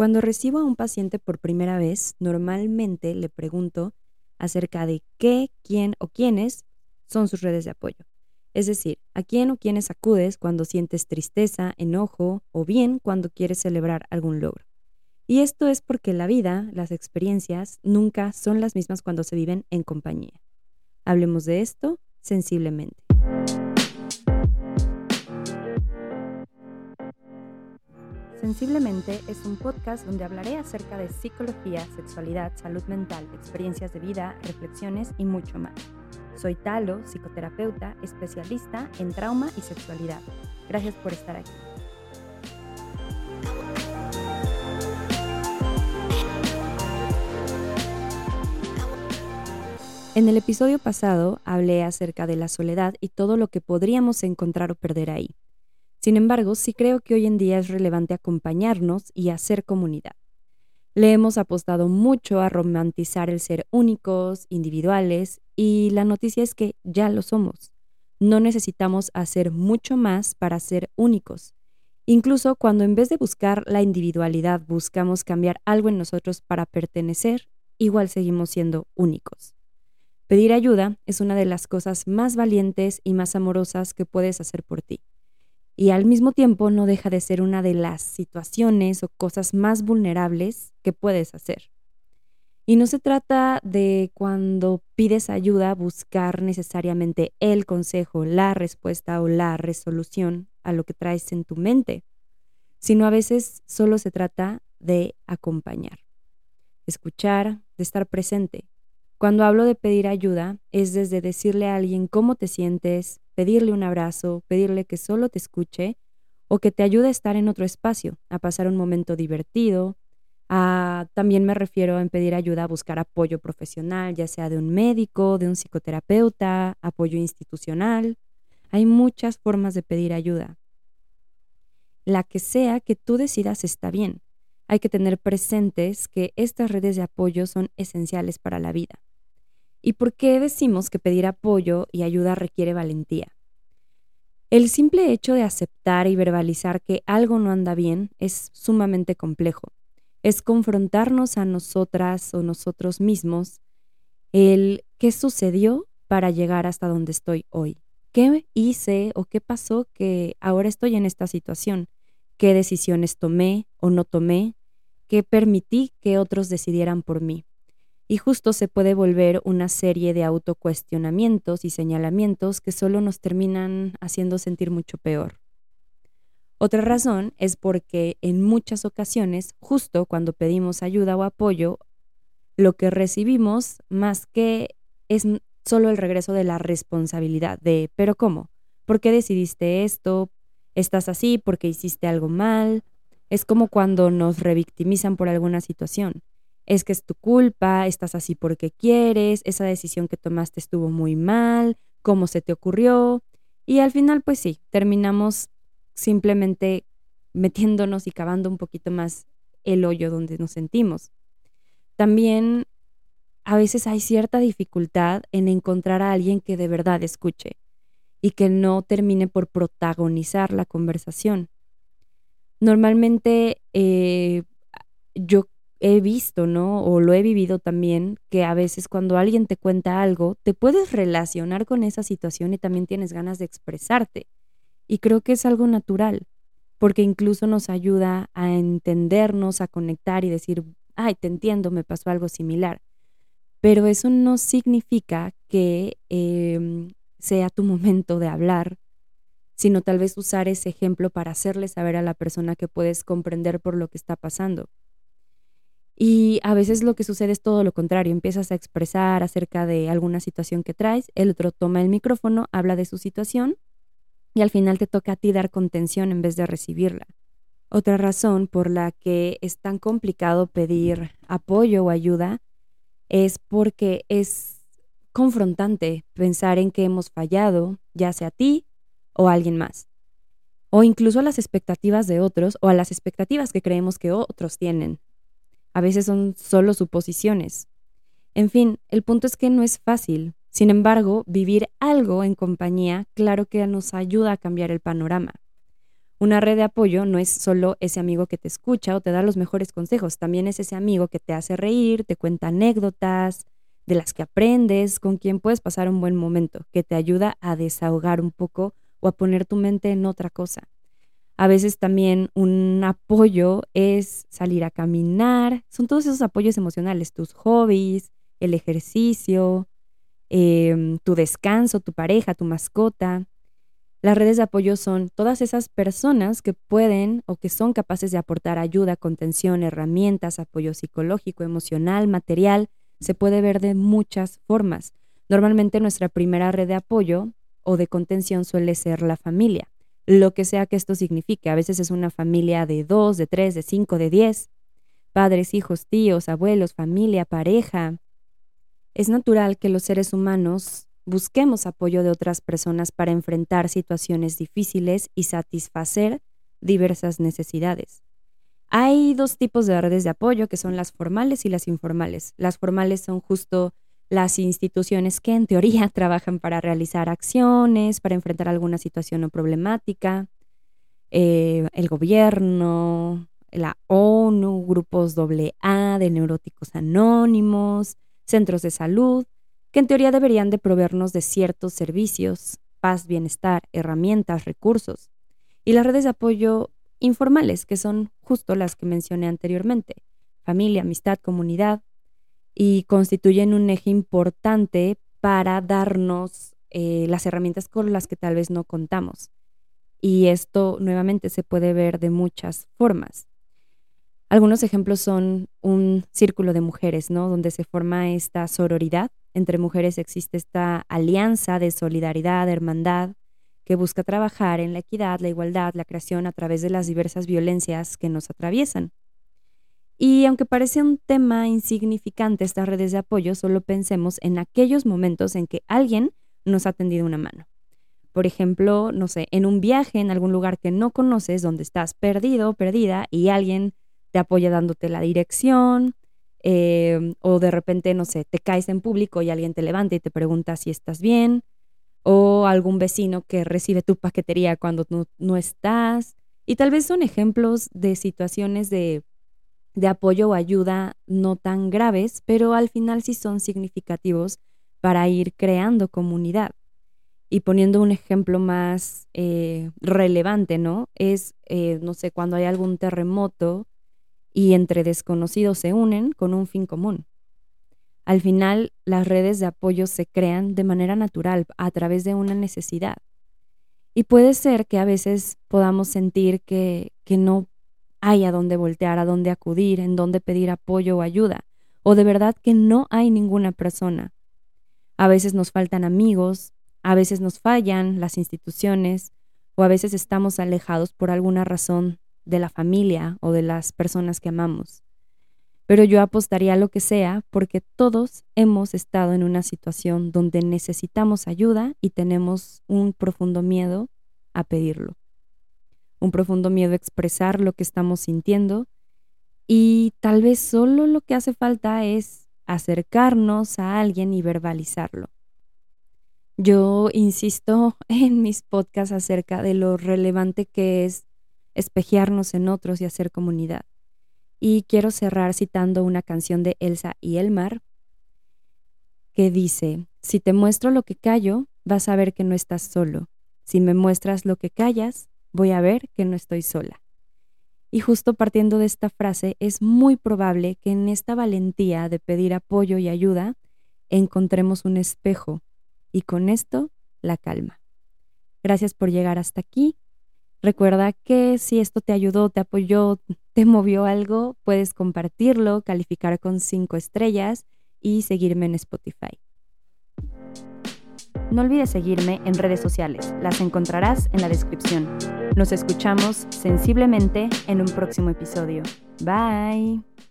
Cuando recibo a un paciente por primera vez, normalmente le pregunto acerca de qué, quién o quiénes son sus redes de apoyo. Es decir, a quién o quiénes acudes cuando sientes tristeza, enojo o bien cuando quieres celebrar algún logro. Y esto es porque la vida, las experiencias, nunca son las mismas cuando se viven en compañía. Hablemos de esto sensiblemente. Sensiblemente es un podcast donde hablaré acerca de psicología, sexualidad, salud mental, experiencias de vida, reflexiones y mucho más. Soy Talo, psicoterapeuta, especialista en trauma y sexualidad. Gracias por estar aquí. En el episodio pasado hablé acerca de la soledad y todo lo que podríamos encontrar o perder ahí. Sin embargo, sí creo que hoy en día es relevante acompañarnos y hacer comunidad. Le hemos apostado mucho a romantizar el ser únicos, individuales, y la noticia es que ya lo somos. No necesitamos hacer mucho más para ser únicos. Incluso cuando en vez de buscar la individualidad buscamos cambiar algo en nosotros para pertenecer, igual seguimos siendo únicos. Pedir ayuda es una de las cosas más valientes y más amorosas que puedes hacer por ti y al mismo tiempo no deja de ser una de las situaciones o cosas más vulnerables que puedes hacer. Y no se trata de cuando pides ayuda buscar necesariamente el consejo, la respuesta o la resolución a lo que traes en tu mente, sino a veces solo se trata de acompañar, escuchar, de estar presente. Cuando hablo de pedir ayuda es desde decirle a alguien cómo te sientes, pedirle un abrazo, pedirle que solo te escuche o que te ayude a estar en otro espacio, a pasar un momento divertido. también me refiero en pedir ayuda a buscar apoyo profesional, ya sea de un médico, de un psicoterapeuta, apoyo institucional. Hay muchas formas de pedir ayuda. La que sea que tú decidas está bien. Hay que tener presentes que estas redes de apoyo son esenciales para la vida. ¿Y por qué decimos que pedir apoyo y ayuda requiere valentía? El simple hecho de aceptar y verbalizar que algo no anda bien es sumamente complejo. Es confrontarnos a nosotras o nosotros mismos el qué sucedió para llegar hasta donde estoy hoy. ¿Qué hice o qué pasó que ahora estoy en esta situación? ¿Qué decisiones tomé o no tomé? ¿Qué permití que otros decidieran por mí? Y justo se puede volver una serie de autocuestionamientos y señalamientos que solo nos terminan haciendo sentir mucho peor. Otra razón es porque en muchas ocasiones, justo cuando pedimos ayuda o apoyo, lo que recibimos más que es solo el regreso de la responsabilidad de, pero ¿cómo? ¿Por qué decidiste esto? ¿Estás así porque hiciste algo mal? Es como cuando nos revictimizan por alguna situación es que es tu culpa, estás así porque quieres, esa decisión que tomaste estuvo muy mal, cómo se te ocurrió. Y al final, pues sí, terminamos simplemente metiéndonos y cavando un poquito más el hoyo donde nos sentimos. También a veces hay cierta dificultad en encontrar a alguien que de verdad escuche y que no termine por protagonizar la conversación. Normalmente eh, yo he visto, ¿no? O lo he vivido también, que a veces cuando alguien te cuenta algo, te puedes relacionar con esa situación y también tienes ganas de expresarte. Y creo que es algo natural, porque incluso nos ayuda a entendernos, a conectar y decir, ay, te entiendo, me pasó algo similar. Pero eso no significa que em, sea tu momento de hablar, sino tal vez usar ese ejemplo para hacerle saber a la persona que puedes comprender por lo que está pasando. Y a veces lo que sucede es todo lo contrario, empiezas a expresar acerca de alguna situación que traes, el otro toma el micrófono, habla de su situación y al final te toca a ti dar contención en vez de recibirla. Otra razón por la que es tan complicado pedir apoyo o ayuda es porque es confrontante pensar en que hemos fallado, ya sea a ti o a alguien más, o incluso a las expectativas de otros o a las expectativas que creemos que otros tienen a veces son solo suposiciones. En fin, el punto es que no es fácil. Sin embargo, vivir algo en compañía, claro que nos ayuda a cambiar el panorama. Una red de apoyo no es solo ese amigo que te escucha o te da los mejores consejos, también es ese amigo que te hace reír, te cuenta anécdotas, de las que aprendes, con quien puedes pasar un buen momento, que te ayuda a desahogar un poco o a poner tu mente en otra cosa. A veces también un apoyo es salir a caminar, son todos esos apoyos emocionales, tus hobbies, el ejercicio, em, tu descanso, tu pareja, tu mascota. Las redes de apoyo son todas esas personas que pueden o que son capaces de aportar ayuda, contención, herramientas, apoyo psicológico, emocional, material. Se puede ver de muchas formas. Normalmente nuestra primera red de apoyo o de contención suele ser la familia, lo que sea que esto signifique. A veces es una familia de dos, de tres, de cinco, de diez, padres, hijos, tíos, abuelos, familia, pareja. Es natural que los seres humanos busquemos apoyo de otras personas para enfrentar situaciones difíciles y satisfacer diversas necesidades. Hay dos tipos de redes de apoyo, que son las formales y las informales. Las formales son justo las instituciones que en teoría trabajan para realizar acciones, para enfrentar alguna situación o problemática, eh, el gobierno, la ONU, grupos AA de neuróticos anónimos, centros de salud, que en teoría deberían de proveernos de ciertos servicios, paz, bienestar, herramientas, recursos, y las redes de apoyo informales, que son justo las que mencioné anteriormente, familia, amistad, comunidad, y constituyen un eje importante para darnos eh, las herramientas con las que tal vez no contamos. Y esto nuevamente se puede ver de muchas formas. Algunos ejemplos son un círculo de mujeres, ¿no? Donde se forma esta sororidad. Entre mujeres existe esta alianza de solidaridad, hermandad, que busca trabajar en la equidad, la igualdad, la creación a través de las diversas violencias que nos atraviesan. Y aunque parece un tema insignificante estas redes de apoyo, solo pensemos en aquellos momentos en que alguien nos ha tendido una mano. Por ejemplo, no sé, en un viaje en algún lugar que no conoces, donde estás perdido, perdida, y alguien te apoya dándote la dirección, em, o de repente, no sé, te caes en público y alguien te levanta y te pregunta si estás bien, o algún vecino que recibe tu paquetería cuando no, no estás. Y tal vez son ejemplos de situaciones de, de apoyo o ayuda no tan graves, pero al final sí son significativos para ir creando comunidad. Y poniendo un ejemplo más eh, relevante, ¿no? Es, eh, no sé, cuando hay algún terremoto y entre desconocidos se unen con un fin común. Al final, las redes de apoyo se crean de manera natural a través de una necesidad. Y puede ser que a veces podamos sentir que, que no hay a dónde voltear, a dónde acudir, en dónde pedir apoyo o ayuda, o de verdad que no hay ninguna persona. A veces nos faltan amigos, a veces nos fallan las instituciones, o a veces estamos alejados por alguna razón de la familia o de las personas que amamos. Pero yo apostaría a lo que sea porque todos hemos estado en una situación donde necesitamos ayuda y tenemos un profundo miedo a pedirlo. Un profundo miedo a expresar lo que estamos sintiendo y tal vez solo lo que hace falta es acercarnos a alguien y verbalizarlo. Yo insisto en mis podcasts acerca de lo relevante que es espejearnos en otros y hacer comunidad. Y quiero cerrar citando una canción de Elsa y Elmar que dice, si te muestro lo que callo, vas a ver que no estás solo. Si me muestras lo que callas, voy a ver que no estoy sola. Y justo partiendo de esta frase, es muy probable que en esta valentía de pedir apoyo y ayuda encontremos un espejo y con esto la calma. Gracias por llegar hasta aquí. Recuerda que si esto te ayudó, te apoyó, te movió algo, puedes compartirlo, calificar con cinco estrellas y seguirme en Spotify. No olvides seguirme en redes sociales, las encontrarás en la descripción. Nos escuchamos sensiblemente en un próximo episodio. Bye.